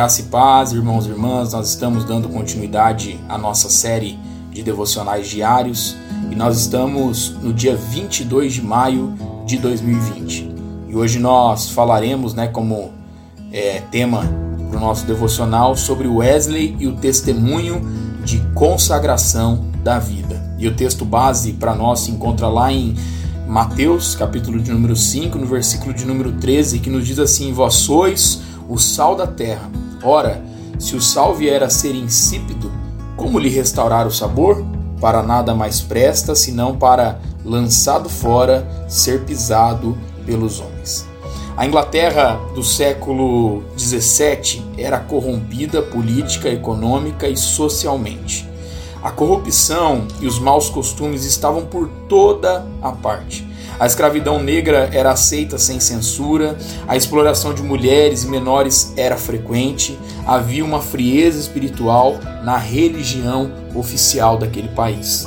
Graça e paz, irmãos e irmãs, nós estamos dando continuidade à nossa série de devocionais diários e nós estamos no dia 22 de maio de 2020. E hoje nós falaremos, né, como é, tema para o nosso devocional, sobre Wesley e o testemunho de consagração da vida. E o texto base para nós se encontra lá em Mateus, capítulo de número 5, no versículo de número 13, que nos diz assim: Vós sois o sal da terra. Ora, se o sal vier a ser insípido, como lhe restaurar o sabor? Para nada mais presta, senão para, lançado fora, ser pisado pelos homens. A Inglaterra do século XVII era corrompida política, econômica e socialmente. A corrupção e os maus costumes estavam por toda a parte. A escravidão negra era aceita sem censura, a exploração de mulheres e menores era frequente, havia uma frieza espiritual na religião oficial daquele país.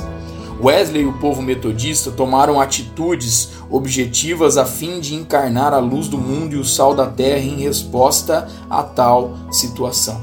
Wesley e o povo metodista tomaram atitudes objetivas a fim de encarnar a luz do mundo e o sal da terra em resposta a tal situação.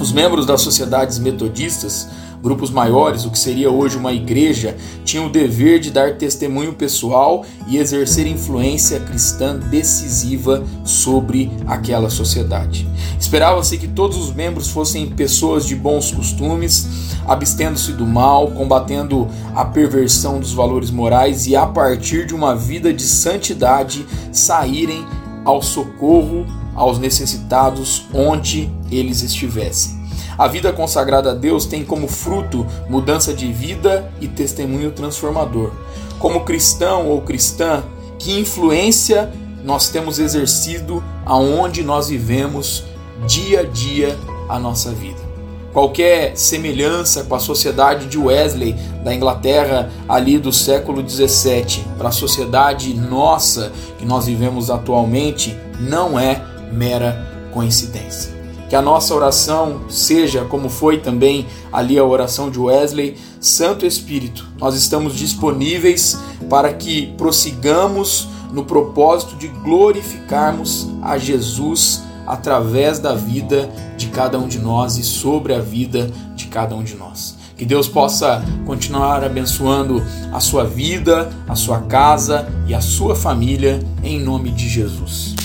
Os membros das sociedades metodistas Grupos maiores, o que seria hoje uma igreja, tinham o dever de dar testemunho pessoal e exercer influência cristã decisiva sobre aquela sociedade. Esperava-se que todos os membros fossem pessoas de bons costumes, abstendo-se do mal, combatendo a perversão dos valores morais e, a partir de uma vida de santidade, saírem ao socorro aos necessitados onde eles estivessem. A vida consagrada a Deus tem como fruto mudança de vida e testemunho transformador. Como cristão ou cristã, que influência nós temos exercido aonde nós vivemos dia a dia a nossa vida? Qualquer semelhança com a sociedade de Wesley da Inglaterra ali do século 17 para a sociedade nossa que nós vivemos atualmente não é mera coincidência. Que a nossa oração seja, como foi também ali a oração de Wesley, Santo Espírito, nós estamos disponíveis para que prossigamos no propósito de glorificarmos a Jesus através da vida de cada um de nós e sobre a vida de cada um de nós. Que Deus possa continuar abençoando a sua vida, a sua casa e a sua família, em nome de Jesus.